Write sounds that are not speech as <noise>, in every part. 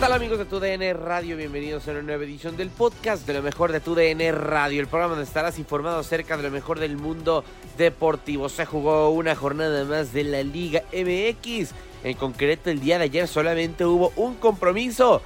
Tal amigos de tu DN Radio? Bienvenidos a una nueva edición del podcast de lo mejor de tu DN Radio, el programa donde estarás informado acerca de lo mejor del mundo deportivo. Se jugó una jornada más de la Liga MX. En concreto, el día de ayer solamente hubo un compromiso.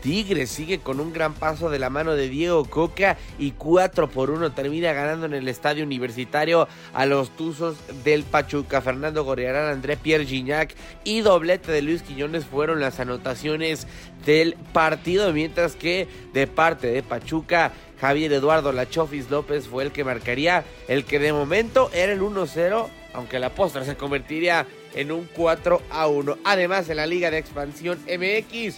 Tigres sigue con un gran paso de la mano de Diego Coca y 4 por 1 termina ganando en el estadio universitario a los Tuzos del Pachuca. Fernando Gorriarán, André Pierre Gignac y doblete de Luis Quiñones fueron las anotaciones del partido, mientras que de parte de Pachuca Javier Eduardo Lachofis López fue el que marcaría el que de momento era el 1-0, aunque la postra se convertiría en un 4 a 1. Además, en la Liga de Expansión MX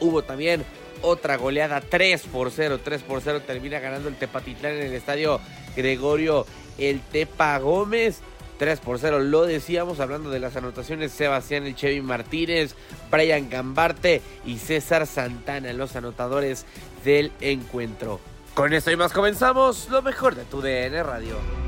hubo también otra goleada 3 por 0, 3 por 0 termina ganando el Tepatitlán en el estadio Gregorio el Tepa Gómez. 3 por 0, lo decíamos, hablando de las anotaciones, Sebastián El Chevy Martínez, Brian Gambarte y César Santana, los anotadores del encuentro. Con esto y más comenzamos lo mejor de tu DN Radio.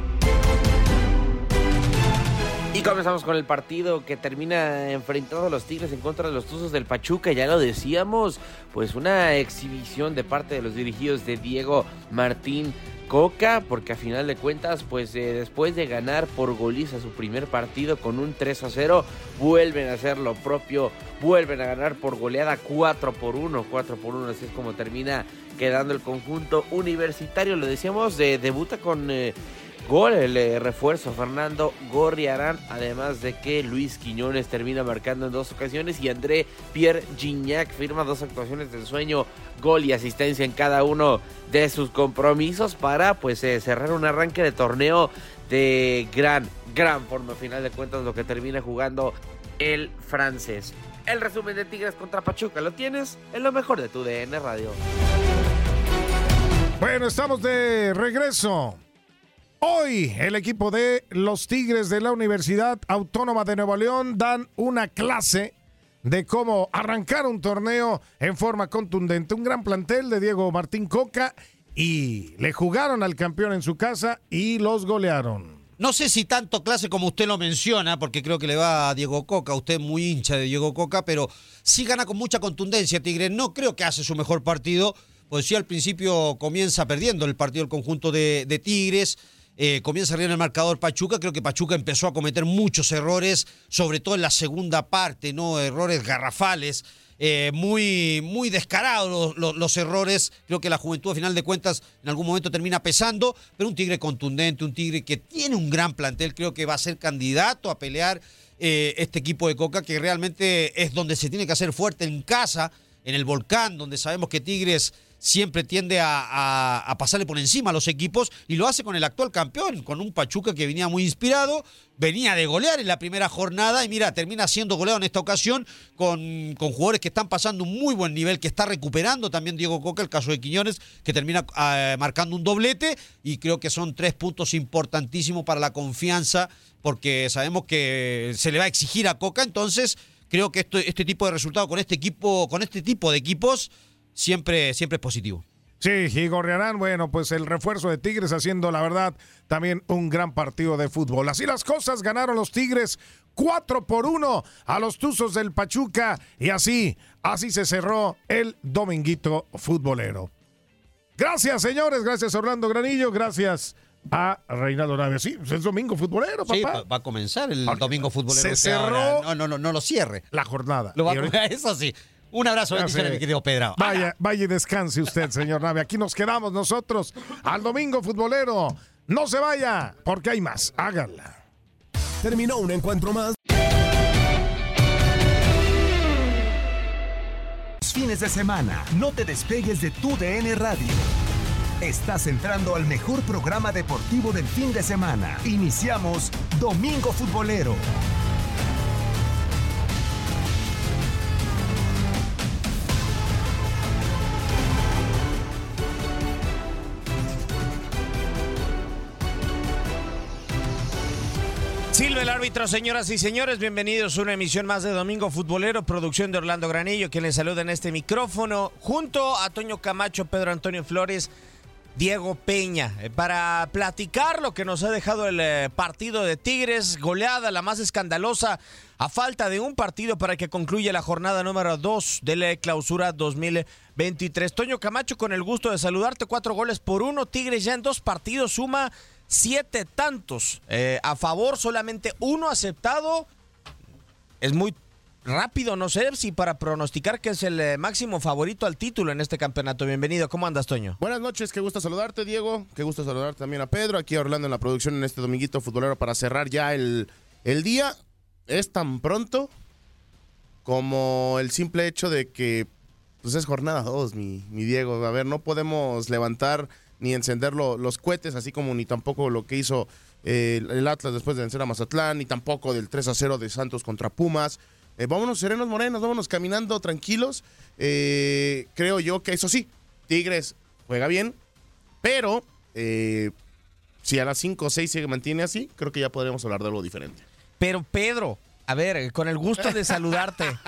Y comenzamos con el partido que termina enfrentando a los Tigres en contra de los Tuzos del Pachuca. Ya lo decíamos, pues una exhibición de parte de los dirigidos de Diego Martín Coca, porque a final de cuentas, pues eh, después de ganar por goliza su primer partido con un 3 a 0, vuelven a hacer lo propio, vuelven a ganar por goleada 4 por 1, 4 por 1, así es como termina quedando el conjunto universitario. Lo decíamos, eh, debuta con eh, gol el eh, refuerzo Fernando Gorriarán, además de que Luis Quiñones termina marcando en dos ocasiones y André Pierre Gignac firma dos actuaciones del sueño, gol y asistencia en cada uno de sus compromisos para pues eh, cerrar un arranque de torneo de gran, gran forma. Final de cuentas lo que termina jugando el francés. El resumen de Tigres contra Pachuca lo tienes en lo mejor de tu DN Radio. Bueno, estamos de regreso. Hoy el equipo de los Tigres de la Universidad Autónoma de Nuevo León dan una clase de cómo arrancar un torneo en forma contundente. Un gran plantel de Diego Martín Coca y le jugaron al campeón en su casa y los golearon. No sé si tanto clase como usted lo menciona, porque creo que le va a Diego Coca, usted es muy hincha de Diego Coca, pero sí gana con mucha contundencia Tigres. No creo que hace su mejor partido, pues sí al principio comienza perdiendo el partido el conjunto de, de Tigres. Eh, comienza arriba en el marcador Pachuca. Creo que Pachuca empezó a cometer muchos errores, sobre todo en la segunda parte, ¿no? Errores garrafales. Eh, muy, muy descarados los, errores. Creo que la juventud, a final de cuentas, en algún momento termina pesando, pero un Tigre contundente, un Tigre que tiene un gran plantel, creo que va a ser candidato a pelear eh, este equipo de Coca, que realmente es donde se tiene que hacer fuerte en casa, en el volcán, donde sabemos que Tigres siempre tiende a, pasarle por encima a los equipos y lo hace con el actual campeón, con un Pachuca que venía muy inspirado, venía de golear en la primera jornada y mira, termina siendo goleado en esta ocasión con, jugadores que están pasando un muy buen nivel, que está recuperando también Diego Coca, el caso de Quiñones, que termina ah, marcando un doblete y creo que son tres puntos importantísimos para la confianza porque sabemos que se le va a exigir a Coca, entonces creo que este tipo de resultados con este equipo, con este tipo de equipos siempre, siempre es positivo. Sí, y Gorriarán, bueno, pues el refuerzo de Tigres haciendo, la verdad, también un gran partido de fútbol. Así las cosas, ganaron los Tigres 4 por 1 a los Tuzos del Pachuca y así, así se cerró el dominguito futbolero. Gracias, señores, gracias Orlando Granillo, gracias a Reinaldo Navia. Sí, es domingo futbolero, papá. Sí, va a comenzar el domingo futbolero. Se cerró. No, no, no, no lo cierre. La jornada. Lo va a... <laughs> Eso sí. Un abrazo, bendiciones, mi querido Pedro. Vaya, vaya y descanse usted, señor Nave. Aquí nos quedamos nosotros al domingo futbolero. No se vaya, porque hay más. Háganla. Terminó un encuentro más. Fines de semana, no te despegues de tu DN Radio. Estás entrando al mejor programa deportivo del fin de semana. Iniciamos Domingo Futbolero. Árbitro, señoras y señores, bienvenidos a una emisión más de Domingo Futbolero, producción de Orlando Granillo, quien les saluda en este micrófono, junto a Toño Camacho, Pedro Antonio Flores, Diego Peña, eh, para platicar lo que nos ha dejado el eh, partido de Tigres, goleada, la más escandalosa, a falta de un partido para que concluya la jornada número 2 de la clausura 2023. Toño Camacho, con el gusto de saludarte, cuatro goles por uno, Tigres ya en dos partidos suma siete tantos eh, a favor, solamente uno aceptado. Es muy rápido, no sé si para pronosticar que es el eh, máximo favorito al título en este campeonato. Bienvenido, ¿cómo andas, Toño? Buenas noches, qué gusto saludarte, Diego. Qué gusto saludarte también a Pedro, aquí a Orlando en la producción en este dominguito futbolero para cerrar ya el, el día. Es tan pronto como el simple hecho de que pues es jornada 2, mi, mi Diego. A ver, no podemos levantar ni encender los cohetes, así como ni tampoco lo que hizo eh, el Atlas después de vencer a Mazatlán, ni tampoco del 3 a 0 de Santos contra Pumas. Eh, vámonos serenos morenos, vámonos caminando tranquilos. Eh, creo yo que eso sí, Tigres juega bien, pero si a las 5 o 6 se mantiene así, creo que ya podríamos hablar de algo diferente. Pero Pedro, a ver, con el gusto de saludarte. <laughs>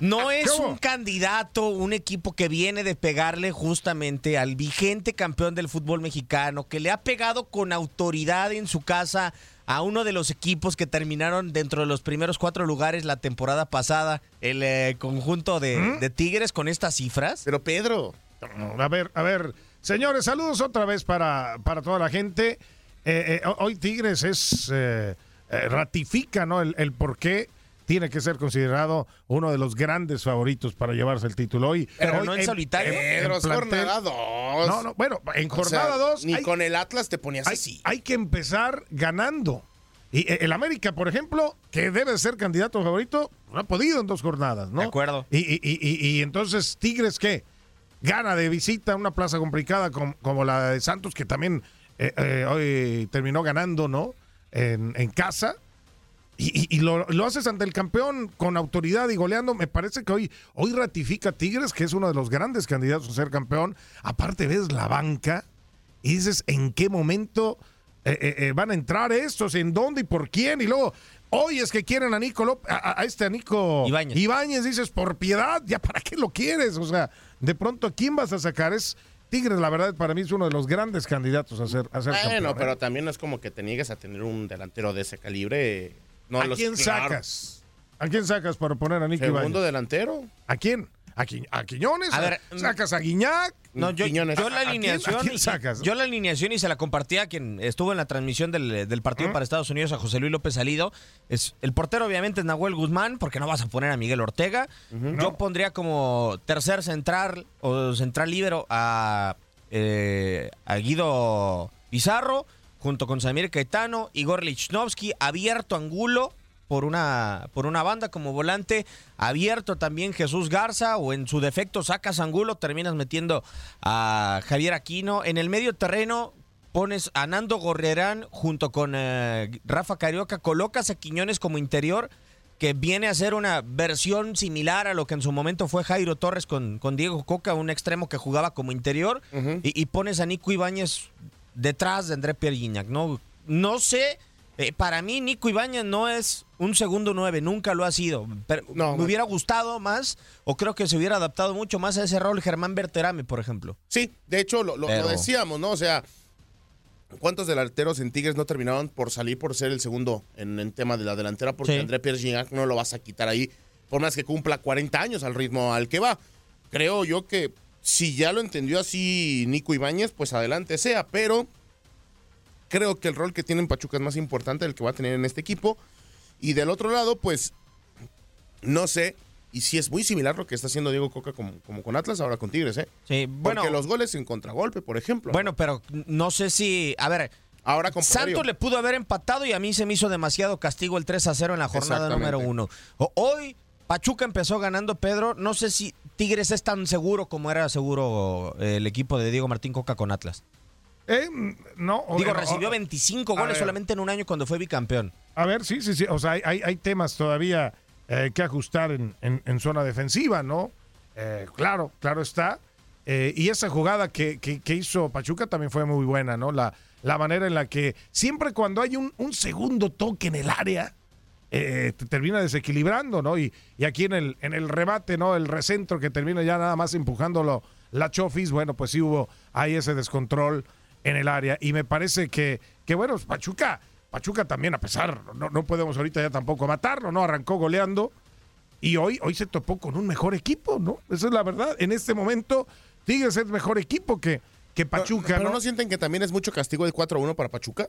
No es un candidato, un equipo que viene de pegarle justamente al vigente campeón del fútbol mexicano, que le ha pegado con autoridad en su casa a uno de los equipos que terminaron dentro de los primeros cuatro lugares la temporada pasada, el eh, conjunto ¿Mm? de, Tigres con estas cifras. Pero Pedro. A ver, a ver, señores, saludos otra vez para, para toda la gente. Eh, eh, hoy Tigres es ratifica ¿no? el, el por qué tiene que ser considerado uno de los grandes favoritos para llevarse el título hoy. Pero no en, solitario. Pedro, jornada 2. No, no, bueno, en jornada 2. Ni con el Atlas te ponías así. Hay que empezar ganando. Y eh, el América, por ejemplo, que debe ser candidato favorito, no ha podido en dos jornadas, ¿no? De acuerdo. Y, y, y, y entonces, Tigres, ¿qué? Gana de visita una plaza complicada como, como la de Santos, que también eh, eh, hoy terminó ganando, ¿no? En, en casa y, lo, haces ante el campeón con autoridad y goleando. Me parece que hoy, hoy ratifica Tigres, que es uno de los grandes candidatos a ser campeón. Aparte, ves la banca y dices en qué momento eh, eh, eh, van a entrar estos, en dónde y por quién. Y luego, hoy es que quieren a Nico a, a, este Nico Ibáñez. Ibáñez. Dices, por piedad, ya para qué lo quieres. O sea, de pronto, ¿a quién vas a sacar? Es. Tigres, la verdad, para mí es uno de los grandes candidatos a ser, a ser bueno, pero también es como que te niegues a tener un delantero de ese calibre ¿A quién sacas? ¿A quién sacas para poner a Nicky Segundo delantero. ¿A quién? a, Qui- a Quiñones, A ver, sacas a Guiñac. No, yo, Quiñones. yo la ¿A quién- alineación. a quién sacas? Yo la alineación y se la compartía a quien estuvo en la transmisión del, del partido para Estados Unidos, a José Luis López Salido. Es, el portero, obviamente, es Nahuel Guzmán, porque no vas a poner a Miguel Ortega. Yo pondría como tercer central o central libero a, eh, a Guido Pizarro, junto con Samir Caetano, Igor Lichnowsky, abierto Angulo por una, por una banda como volante, abierto también Jesús Garza, o en su defecto sacas Angulo, terminas metiendo a Javier Aquino. En el medio terreno pones a Nando Gorrerán junto con eh, Rafa Carioca, colocas a Quiñones como interior, que viene a ser una versión similar a lo que en su momento fue Jairo Torres con, con Diego Coca, un extremo que jugaba como interior, y, y pones a Nico Ibáñez detrás de André Pierre Gignac, ¿no? No sé, eh, para mí Nico Ibáñez no es un segundo nueve, nunca lo ha sido. Pero No, me hubiera gustado más, o creo que se hubiera adaptado mucho más a ese rol Germán Berterame, por ejemplo. Sí, de hecho lo, lo- decíamos, ¿no? O sea, ¿cuántos delanteros en Tigres no terminaron por salir por ser el segundo en, en tema de la delantera? Porque Sí. André Pierre Gignac no lo vas a quitar ahí, por más que cumpla 40 años al ritmo al que va. Creo yo que si ya lo entendió así Nico Ibáñez, pues adelante sea, pero creo que el rol que tiene en Pachuca es más importante del que va a tener en este equipo. Y del otro lado, pues, no sé, y si es muy similar lo que está haciendo Diego Coca como, como con Atlas, ahora con Tigres, ¿eh? Sí, bueno, Porque los goles en contragolpe, por ejemplo. bueno, pero no sé si, a ver, ahora. Santos le pudo haber empatado y a mí se me hizo demasiado castigo el 3 a 0 en la jornada número uno. Hoy Pachuca empezó ganando Pedro, no sé si Tigres es tan seguro como era seguro eh, el equipo de Diego Martín Coca con Atlas. Eh, no, o- Digo, o- recibió o- 25 a goles ver. solamente en un año cuando fue bicampeón. A ver, sí, sí, sí. O sea, hay, temas todavía eh, que ajustar en, en- en zona defensiva, ¿no? Eh, claro, claro está. Y esa jugada que, que- que hizo Pachuca también fue muy buena, ¿no? La, la manera en la que siempre cuando hay un, un segundo toque en el área, eh, te termina desequilibrando, ¿no? Y, y aquí en el, en el rebate, ¿no? El recentro que termina ya nada más empujándolo la Chofis, bueno, pues sí hubo ahí ese descontrol en el área. Y me parece que, que bueno, Pachuca, Pachuca también, a pesar, no, no podemos ahorita ya tampoco matarlo, ¿no? Arrancó goleando y hoy, hoy se topó con un mejor equipo, ¿no? Esa es la verdad. En este momento, Tigres es mejor equipo que, que Pachuca, Pero ¿no? no sienten que también es mucho castigo el 4-1 para Pachuca.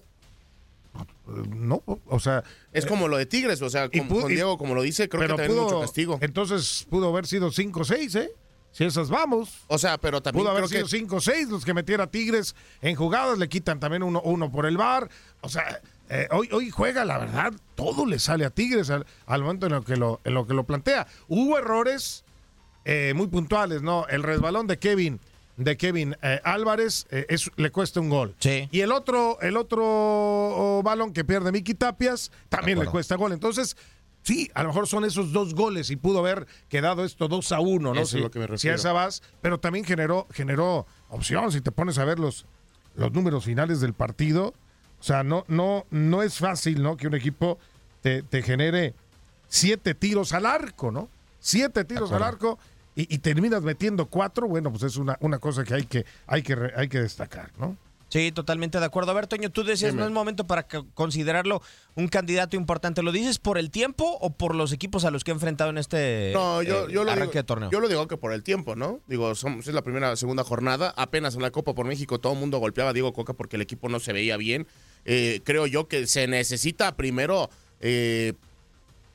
No, o sea. Es como lo de Tigres, o sea, con, pudo- con Diego, como lo dice, creo que también pudo- mucho castigo. Entonces pudo haber sido 5-6, ¿eh? Si esas vamos. O sea, pero también Pudo haber creo sido que 5-6 los que metiera Tigres en jugadas, le quitan también uno, uno por el bar. O sea, eh, hoy, hoy juega, la verdad, todo le sale a Tigres al, al momento en lo, que lo, en lo que lo plantea. Hubo errores eh, muy puntuales, ¿no? El resbalón de Kevin, de Kevin eh, Álvarez eh, es- le cuesta un gol. Sí. Y el otro, el otro oh, balón que pierde Miki Tapias también le cuesta gol. Entonces, sí, a lo mejor son esos dos goles y pudo haber quedado esto 2 a 1, ¿no? Eso es lo que me si a refiero. esa vas, pero también generó, generó opción. Si te pones a ver los, los números finales del partido, o sea, no, no, no es fácil, ¿no? Que un equipo te, te genere siete tiros al arco, ¿no? Siete tiros al arco y, y terminas metiendo cuatro, bueno, pues es una, una cosa que hay que, hay que, hay que destacar, ¿no? Sí, totalmente de acuerdo. A ver, Toño, tú decías, Dime. no es momento para considerarlo un candidato importante. ¿Lo dices por el tiempo o por los equipos a los que ha enfrentado en este No, yo, eh, yo lo arranque digo, de torneo? Yo lo digo que por el tiempo, ¿no? Digo, somos, es la primera, segunda jornada. Apenas en la Copa por México todo el mundo golpeaba a Diego Coca porque el equipo no se veía bien. Eh, creo yo que se necesita primero eh,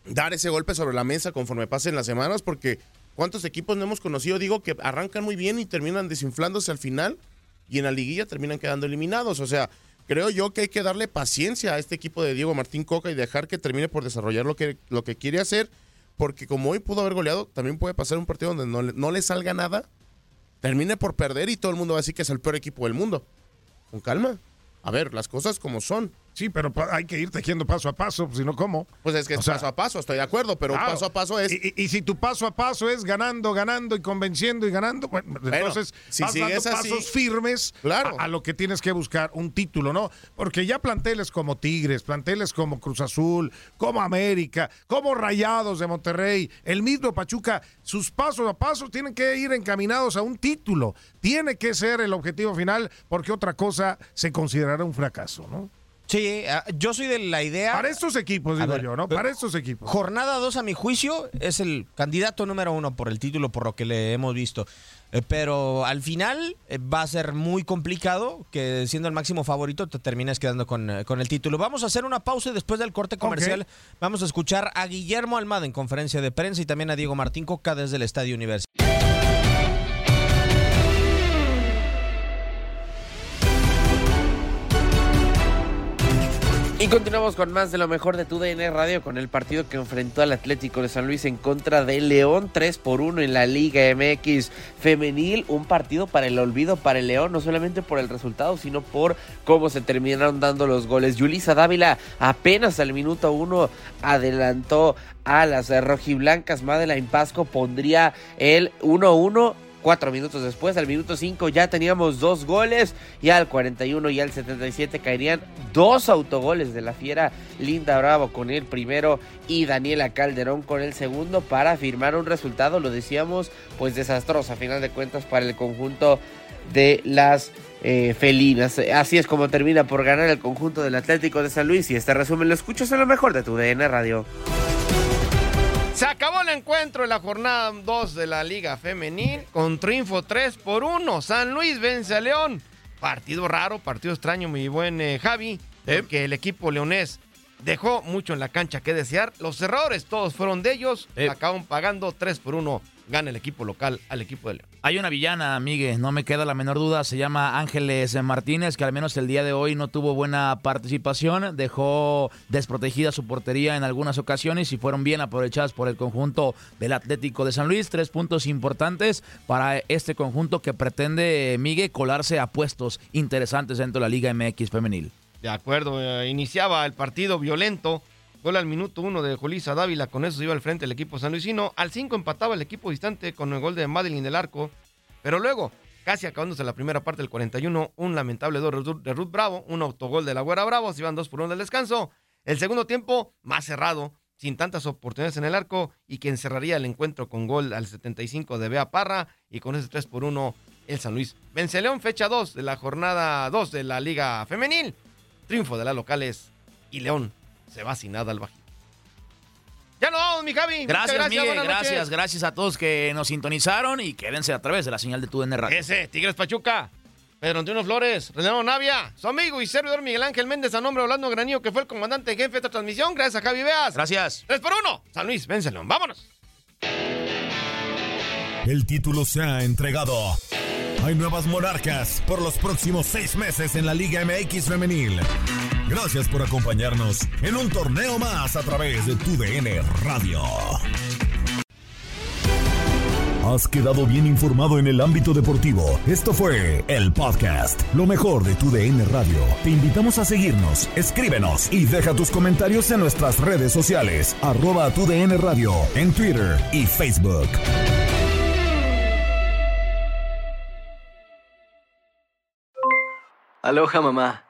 dar ese golpe sobre la mesa conforme pasen las semanas porque ¿cuántos equipos no hemos conocido? Digo que arrancan muy bien y terminan desinflándose al final y en la liguilla terminan quedando eliminados. O sea, creo yo que hay que darle paciencia a este equipo de Diego Martín Coca y dejar que termine por desarrollar lo que, lo que quiere hacer, porque como hoy pudo haber goleado, también puede pasar un partido donde no le, no le salga nada, termine por perder y todo el mundo va a decir que es el peor equipo del mundo. Con calma. A ver, las cosas como son. Sí, pero hay que ir tejiendo paso a paso, pues, si no, ¿cómo? Pues es que es sea, paso a paso, estoy de acuerdo, pero Claro. paso a paso es... Y, y- y si tu paso a paso es ganando, ganando y convenciendo y ganando, bueno, entonces si vas dando así- pasos firmes Claro. a, a lo que tienes que buscar, un título, ¿no? Porque ya planteles como Tigres, planteles como Cruz Azul, como América, como Rayados de Monterrey, el mismo Pachuca, sus pasos a pasos tienen que ir encaminados a un título. Tiene que ser el objetivo final porque otra cosa se considerará un fracaso, ¿no? Sí, ah, yo soy de la idea. Para estos equipos, digo ver, yo, ¿no? Para estos equipos. Jornada 2, a mi juicio, es el candidato número uno por el título, por lo que le hemos visto. Eh, pero al final eh, va a ser muy complicado que siendo el máximo favorito te termines quedando con, eh, con el título. Vamos a hacer una pausa y después del corte comercial vamos a escuchar a Guillermo Almada en conferencia de prensa y también a Diego Martín Coca desde el Estadio Universidad. Y continuamos con más de lo mejor de tu DN Radio con el partido que enfrentó al Atlético de San Luis en contra de León 3 por 1 en la Liga MX femenil. Un partido para el olvido para el León, no solamente por el resultado, sino por cómo se terminaron dando los goles. Yulisa Dávila apenas al minuto 1 adelantó a las rojiblancas. Madeline Pasco pondría el 1-1 Cuatro minutos después, al minuto 5 ya teníamos dos goles y al 41 y al 77 caerían dos autogoles de la fiera Linda Bravo con el primero y Daniela Calderón con el segundo para firmar un resultado, lo decíamos, pues desastroso a final de cuentas para el conjunto de las eh, felinas. Así es como termina por ganar el conjunto del Atlético de San Luis y este resumen lo escuchas en lo mejor de tu DN Radio. Se acabó el encuentro en la jornada 2 de la Liga Femenil con triunfo 3 por 1. San Luis vence a León. Partido raro, partido extraño, mi buen eh, Javi, que el equipo leonés dejó mucho en la cancha que desear. Los errores todos fueron de ellos. Acaban pagando 3 por 1 gana el equipo local al equipo de León. Hay una villana, Miguel, no me queda la menor duda, se llama Ángeles Martínez, que al menos el día de hoy no tuvo buena participación, dejó desprotegida su portería en algunas ocasiones y fueron bien aprovechadas por el conjunto del Atlético de San Luis. Tres puntos importantes para este conjunto que pretende, Miguel, colarse a puestos interesantes dentro de la Liga MX femenil. De acuerdo, eh, iniciaba el partido violento, Gol al minuto uno de Jolisa Dávila, con eso se iba al frente el equipo sanluisino. Al 5 empataba el equipo distante con el gol de Madeline del arco. Pero luego, casi acabándose la primera parte del 41, un lamentable gol de Ruth Bravo, un autogol de la Güera Bravo, se iban 2 por 1 del descanso. El segundo tiempo, más cerrado, sin tantas oportunidades en el arco y quien cerraría el encuentro con gol al 75 de Bea Parra y con ese 3 por 1 el San Luis. Vence León, fecha 2 de la jornada 2 de la Liga Femenil. Triunfo de las locales y León se va sin nada al bajito. Ya no vamos, mi Javi. Gracias, gracias Miguel. Gracias, gracias a todos que nos sintonizaron y quédense a través de la señal de tu Radio. Ese, Tigres Pachuca. Pedro Antonio Flores, René Navia, su amigo y servidor Miguel Ángel Méndez a nombre de Orlando Granillo, que fue el comandante jefe de esta transmisión. Gracias a Javi Veas. Gracias. 3 por 1. San Luis, vénselo. Vámonos. El título se ha entregado. Hay nuevas monarcas por los próximos seis meses en la Liga MX Femenil. Gracias por acompañarnos en un torneo más a través de tu DN Radio. Has quedado bien informado en el ámbito deportivo. Esto fue el podcast, lo mejor de tu DN Radio. Te invitamos a seguirnos, escríbenos y deja tus comentarios en nuestras redes sociales, arroba tu DN Radio, en Twitter y Facebook. Aloha mamá,